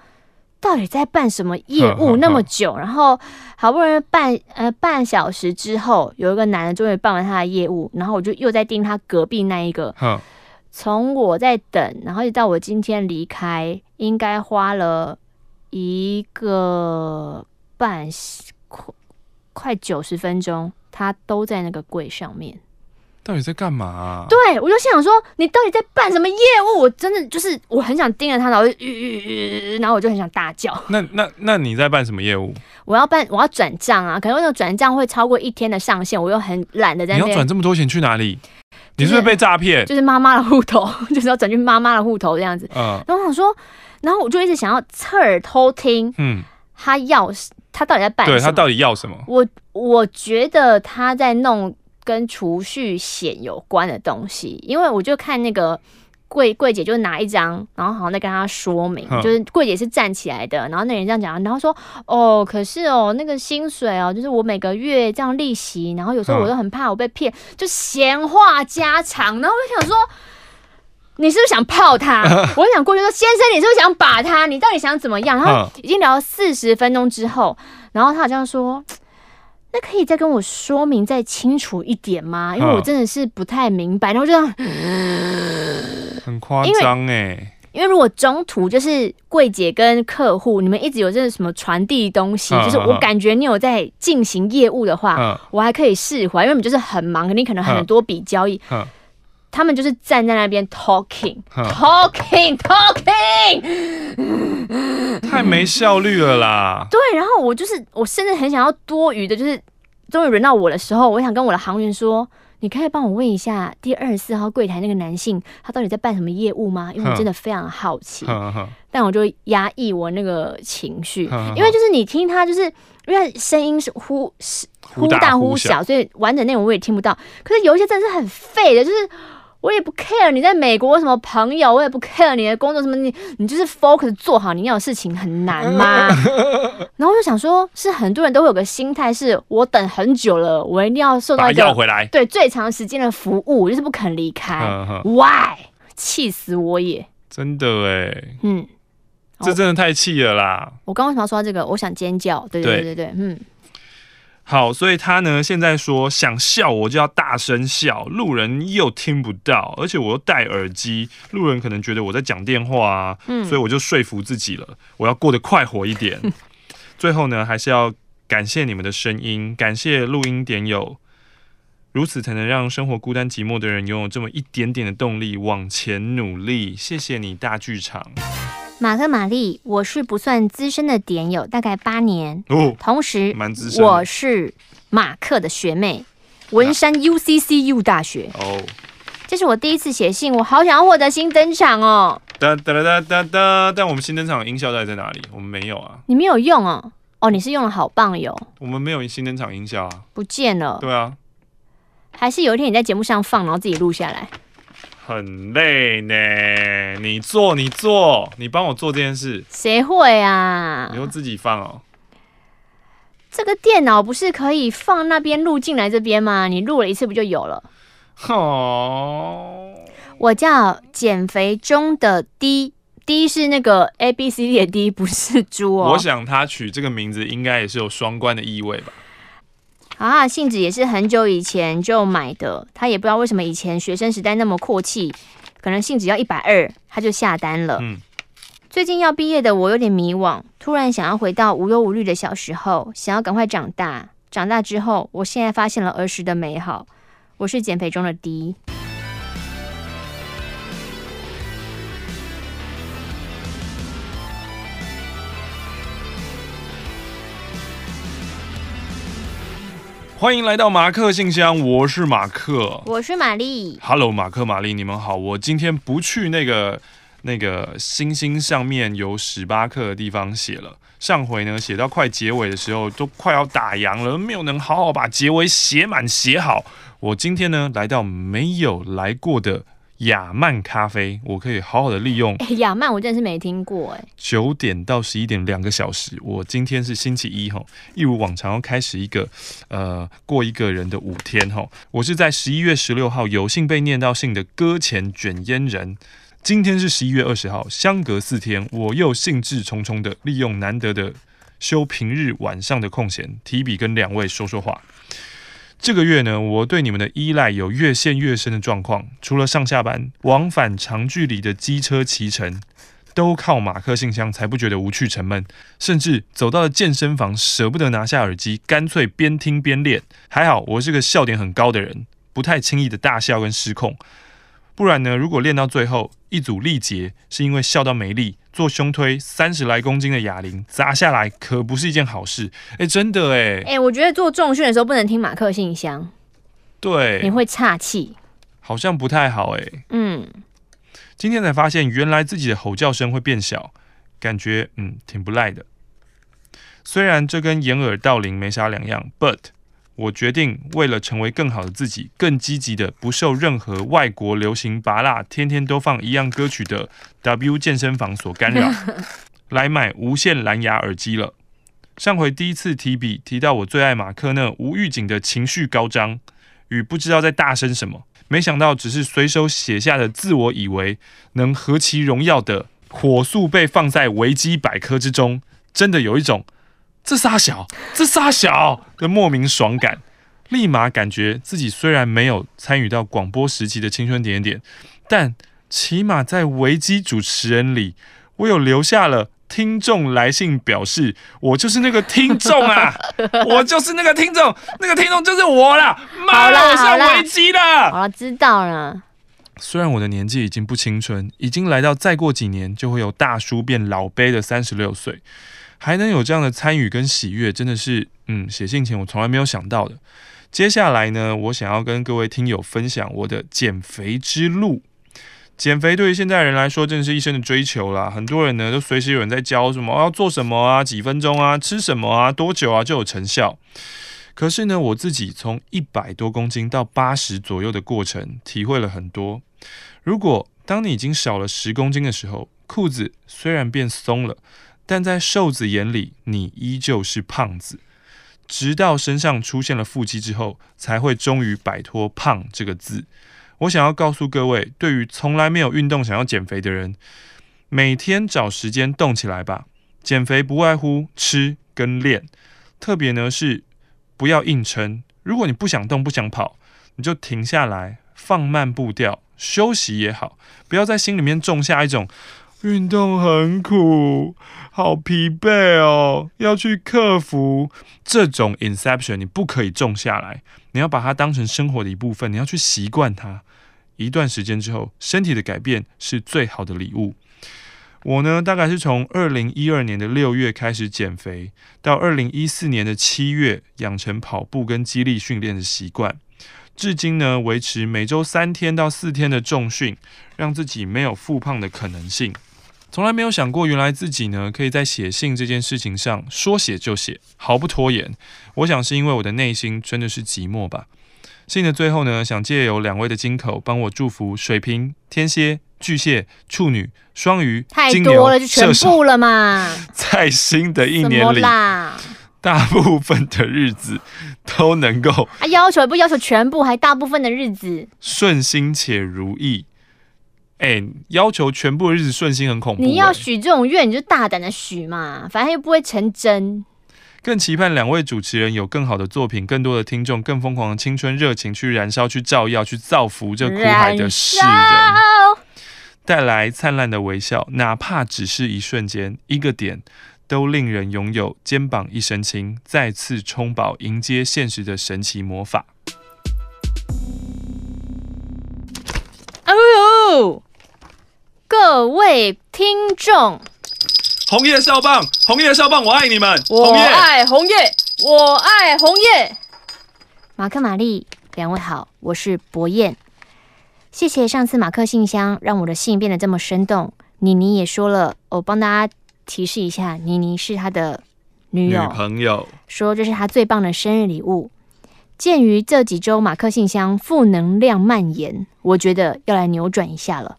到底在办什么业务那么久？呵呵呵，然后好不容易半呃半小时之后，有一个男的终于办完他的业务，然后我就又在盯他隔壁那一个。从我在等，然后一直到我今天离开，应该花了一个半快快九十分钟，他都在那个柜上面。到底在干嘛啊？对，我就想说，你到底在办什么业务？我真的就是，我很想盯着他，然后就，然后我就很想大叫。那那那你在办什么业务？我要办，我要转账啊！可能那个转账会超过一天的上限，我又很懒得在那。你要转这么多钱去哪里？你是不是被诈骗？就是妈妈的户头，就是要转去妈妈的户头这样子。嗯。然后我想说，然后我就一直想要侧耳偷听，嗯，他要他到底在办什么？对，他到底要什么？我我觉得他在弄。跟储蓄险有关的东西，因为我就看那个柜柜姐就拿一张，然后好像在跟他说明，嗯、就是柜姐是站起来的，然后那人这样讲，然后说哦，可是哦，那个薪水哦，就是我每个月这样利息，然后有时候我都很怕我被骗，就闲话家常，然后我就想说，你是不是想泡他？我想过去说，先生，你是不是想把他？你到底想怎么样？然后已经聊了四十分钟之后，然后他好像说。那可以再跟我说明再清楚一点吗？因为我真的是不太明白，然后就这样，很夸张哎。因为如果中途就是柜姐跟客户，你们一直有这个什么传递东西，就是我感觉你有在进行业务的话，我还可以释怀，因为你们就是很忙，肯定可能很多笔交易。他们就是站在那边 talking，talking，talking，太没效率了啦。对，然后我就是，我甚至很想要多余的，就是终于轮到我的时候，我想跟我的航员说，你可以帮我问一下第二十四号柜台那个男性，他到底在办什么业务吗？因为我真的非常好奇。但我就压抑我那个情绪，因为就是你听他，就是因为声音是忽是忽大忽小，所以完整内容我也听不到。可是有一些真的是很废的，就是。我也不 care 你在美国什么朋友，我也不 care 你的工作什么，你你就是 focus 做好你要的事情很难吗？然后我就想说，是很多人都会有个心态，是我等很久了，我一定要受到一个要回来，对最长时间的服务，就是不肯离开。Why？气死我也！真的哎，嗯，这真的太气了啦！我刚刚为什么要说到这个？我想尖叫，对对对对对，嗯。好，所以他呢现在说想笑我就要大声笑，路人又听不到，而且我又戴耳机，路人可能觉得我在讲电话啊，嗯，所以我就说服自己了，我要过得快活一点。最后呢，还是要感谢你们的声音，感谢录音点友如此才能让生活孤单寂寞的人拥有这么一点点的动力往前努力。谢谢你，大剧场。马克玛丽，我是不算资深的点友，大概八年哦，同时蛮资深。我是马克的学妹，文山 UCCU 大学哦。这是我第一次写信，我好想要获得新登场哦。哒哒哒哒哒，但我们新登场音效到底在哪里？我们没有啊。你没有用哦？哦，你是用了好棒哟。我们没有新登场音效啊，不见了。对啊。还是有一天你在节目上放，然后自己录下来。很累呢，你做你做，你帮我做这件事。谁会啊？你又自己放哦。这个电脑不是可以放那边录进来这边吗？你录了一次不就有了？哦。我叫减肥中的 D，D 是那个 A B C D 的 D，不是猪哦。我想他取这个名字应该也是有双关的意味吧。啊，信纸也是很久以前就买的，他也不知道为什么以前学生时代那么阔气，可能信纸要一百二，他就下单了。嗯，最近要毕业的我有点迷惘，突然想要回到无忧无虑的小时候，想要赶快长大。长大之后，我现在发现了儿时的美好。我是减肥中的 D。欢迎来到马克信箱，我是马克，我是玛丽。Hello，马克、玛丽，你们好。我今天不去那个那个星星上面有史巴克的地方写了。上回呢，写到快结尾的时候，都快要打烊了，没有能好好把结尾写满写好。我今天呢，来到没有来过的。雅曼咖啡，我可以好好的利用。欸、雅曼我真的是没听过哎。九点到十一点两个小时，我今天是星期一哈，一如往常要开始一个呃过一个人的五天哈。我是在十一月十六号有幸被念到信的搁浅卷烟人。今天是十一月二十号，相隔四天，我又兴致冲冲的利用难得的休平日晚上的空闲，提笔跟两位说说话。这个月呢，我对你们的依赖有越陷越深的状况。除了上下班往返长距离的机车骑乘，都靠马克信箱才不觉得无趣沉闷。甚至走到了健身房，舍不得拿下耳机，干脆边听边练。还好我是个笑点很高的人，不太轻易的大笑跟失控。不然呢，如果练到最后一组力竭，是因为笑到没力。做胸推三十来公斤的哑铃砸下来可不是一件好事，哎、欸，真的哎、欸，哎、欸，我觉得做重训的时候不能听马克信箱，对，你会岔气，好像不太好哎、欸，嗯，今天才发现原来自己的吼叫声会变小，感觉嗯挺不赖的，虽然这跟掩耳盗铃没啥两样，but。我决定为了成为更好的自己，更积极的不受任何外国流行拔辣天天都放一样歌曲的 W 健身房所干扰，来买无线蓝牙耳机了。上回第一次提笔提到我最爱马克那无预警的情绪高涨与不知道在大声什么，没想到只是随手写下的自我以为能何其荣耀的火速被放在维基百科之中，真的有一种。这仨小，这仨小的莫名爽感，立马感觉自己虽然没有参与到广播时期的青春点点，但起码在维基主持人里，我有留下了听众来信，表示我就是那个听众啊，我就是那个听众，那个听众就是我啦。妈的，我上危机了。好了，知道了。虽然我的年纪已经不青春，已经来到再过几年就会有大叔变老杯的三十六岁。还能有这样的参与跟喜悦，真的是，嗯，写信前我从来没有想到的。接下来呢，我想要跟各位听友分享我的减肥之路。减肥对于现在人来说，真的是一生的追求啦。很多人呢，都随时有人在教什么，要做什么啊，几分钟啊，吃什么啊，多久啊就有成效。可是呢，我自己从一百多公斤到八十左右的过程，体会了很多。如果当你已经少了十公斤的时候，裤子虽然变松了。但在瘦子眼里，你依旧是胖子。直到身上出现了腹肌之后，才会终于摆脱“胖”这个字。我想要告诉各位，对于从来没有运动想要减肥的人，每天找时间动起来吧。减肥不外乎吃跟练，特别呢是不要硬撑。如果你不想动、不想跑，你就停下来，放慢步调，休息也好。不要在心里面种下一种。运动很苦，好疲惫哦，要去克服这种 inception，你不可以种下来，你要把它当成生活的一部分，你要去习惯它。一段时间之后，身体的改变是最好的礼物。我呢，大概是从二零一二年的六月开始减肥，到二零一四年的七月养成跑步跟肌力训练的习惯，至今呢，维持每周三天到四天的重训，让自己没有复胖的可能性。从来没有想过，原来自己呢，可以在写信这件事情上说写就写，毫不拖延。我想是因为我的内心真的是寂寞吧。信的最后呢，想借由两位的金口帮我祝福水瓶、天蝎、巨蟹、处女、双鱼、太多了，就全部了嘛。在新的一年里，大部分的日子都能够啊，要求也不要求全部，还大部分的日子顺心且如意。哎、欸，要求全部的日子顺心很恐怖、欸。你要许这种愿，你就大胆的许嘛，反正又不会成真。更期盼两位主持人有更好的作品，更多的听众，更疯狂的青春热情去燃烧、去照耀、去造福这苦海的世人，带来灿烂的微笑，哪怕只是一瞬间、一个点，都令人拥有肩膀一身轻，再次充饱迎接现实的神奇魔法。哦呦，各位听众。红叶少棒，红叶少棒，我爱你们！我爱红叶，我爱红叶。马克、玛丽，两位好，我是博彦。谢谢上次马克信箱让我的信变得这么生动。妮妮也说了，我帮大家提示一下，妮妮是他的女朋友，说这是他最棒的生日礼物。鉴于这几周马克信箱负能量蔓延，我觉得要来扭转一下了。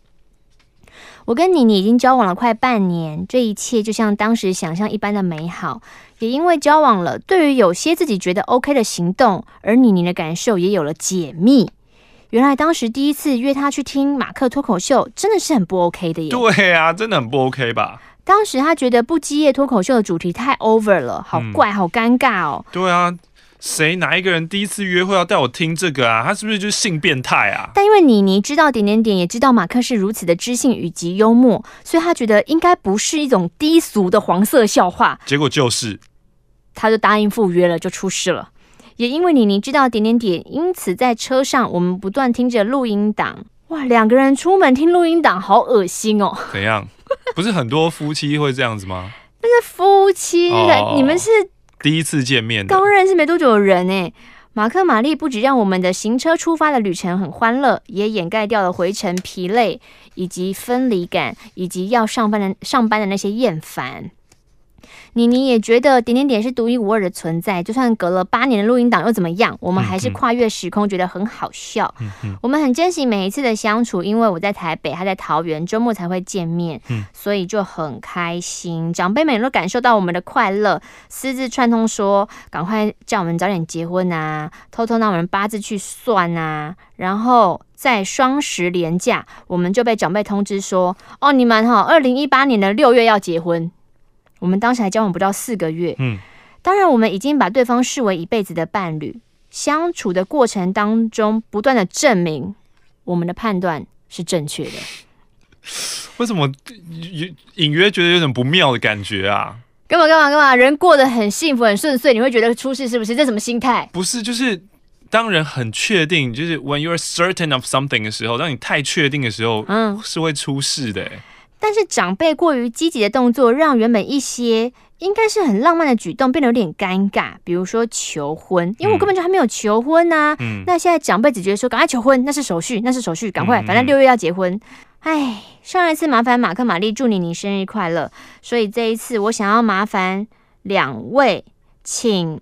我跟妮妮已经交往了快半年，这一切就像当时想象一般的美好。也因为交往了，对于有些自己觉得 OK 的行动，而妮妮的感受也有了解密。原来当时第一次约她去听马克脱口秀，真的是很不 OK 的耶。对啊，真的很不 OK 吧？当时他觉得不基业脱口秀的主题太 over 了，好怪，好尴尬哦。对啊。谁哪一个人第一次约会要带我听这个啊？他是不是就是性变态啊？但因为妮妮知道点点点，也知道马克是如此的知性以及幽默，所以他觉得应该不是一种低俗的黄色笑话。结果就是，他就答应赴约了，就出事了。也因为妮妮知道点点点，因此在车上我们不断听着录音档。哇，两个人出门听录音档，好恶心哦！怎样？不是很多夫妻会这样子吗？那是夫妻，oh. 你们是。第一次见面，刚认识没多久的人哎，马克玛丽不止让我们的行车出发的旅程很欢乐，也掩盖掉了回程疲累，以及分离感，以及要上班的上班的那些厌烦。妮妮也觉得点点点是独一无二的存在，就算隔了八年的录音档又怎么样？我们还是跨越时空，觉得很好笑。嗯嗯、我们很珍惜每一次的相处，因为我在台北，他在桃园，周末才会见面，嗯、所以就很开心。长辈们都感受到我们的快乐，私自串通说，赶快叫我们早点结婚啊，偷偷拿我们八字去算啊。然后在双十连假，我们就被长辈通知说，哦，你们哈，二零一八年的六月要结婚。我们当时还交往不到四个月，嗯，当然我们已经把对方视为一辈子的伴侣，相处的过程当中不断的证明我们的判断是正确的。为什么隐隐约觉得有点不妙的感觉啊？干嘛干嘛干嘛？人过得很幸福很顺遂，你会觉得出事是不是？这什么心态？不是，就是当人很确定，就是 when you are certain of something 的时候，当你太确定的时候，嗯，是会出事的。但是长辈过于积极的动作，让原本一些应该是很浪漫的举动变得有点尴尬。比如说求婚，因为我根本就还没有求婚呐、啊。嗯。那现在长辈只觉得说赶快求婚，那是手续，那是手续，赶快，反正六月要结婚。哎，上一次麻烦马克玛丽祝你你生日快乐，所以这一次我想要麻烦两位，请。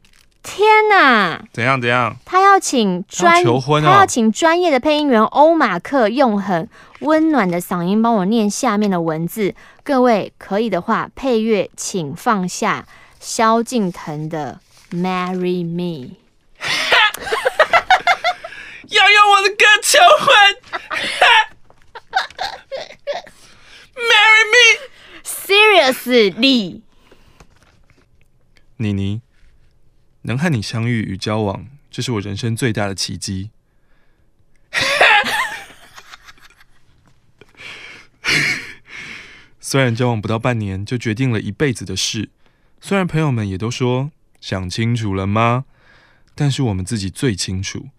天哪！怎样怎样？他要请专，求婚哦、他要请专业的配音员欧马克用很温暖的嗓音帮我念下面的文字。各位可以的话，配乐请放下萧敬腾的《Marry Me》。要用我的歌求婚？Marry Me，Seriously，妮妮。能和你相遇与交往，这是我人生最大的奇迹。虽然交往不到半年就决定了一辈子的事，虽然朋友们也都说想清楚了吗？但是我们自己最清楚，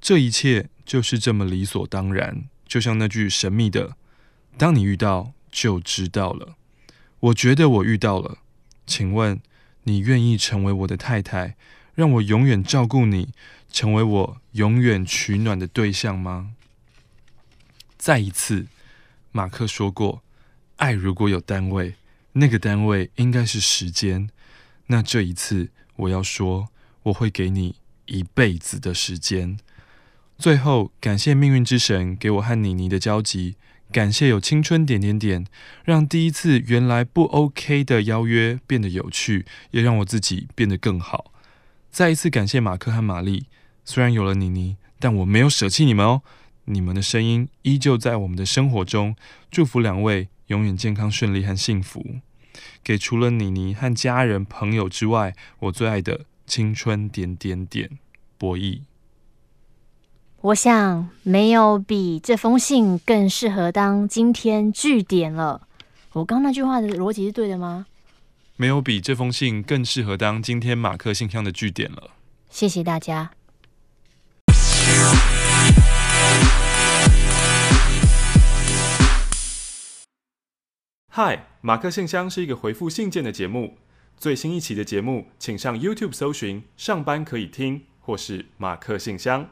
这一切就是这么理所当然，就像那句神秘的“当你遇到就知道了”。我觉得我遇到了，请问你愿意成为我的太太，让我永远照顾你，成为我永远取暖的对象吗？再一次，马克说过，爱如果有单位，那个单位应该是时间。那这一次，我要说，我会给你一辈子的时间。最后，感谢命运之神给我和妮妮的交集。感谢有青春点点点，让第一次原来不 OK 的邀约变得有趣，也让我自己变得更好。再一次感谢马克和玛丽，虽然有了妮妮，但我没有舍弃你们哦。你们的声音依旧在我们的生活中。祝福两位永远健康顺利和幸福。给除了妮妮和家人朋友之外，我最爱的青春点点点，博弈。我想没有比这封信更适合当今天句点了。我刚那句话的逻辑是对的吗？没有比这封信更适合当今天马克信箱的据点了。谢谢大家。嗨，马克信箱是一个回复信件的节目。最新一期的节目，请上 YouTube 搜寻“上班可以听”或是“马克信箱”。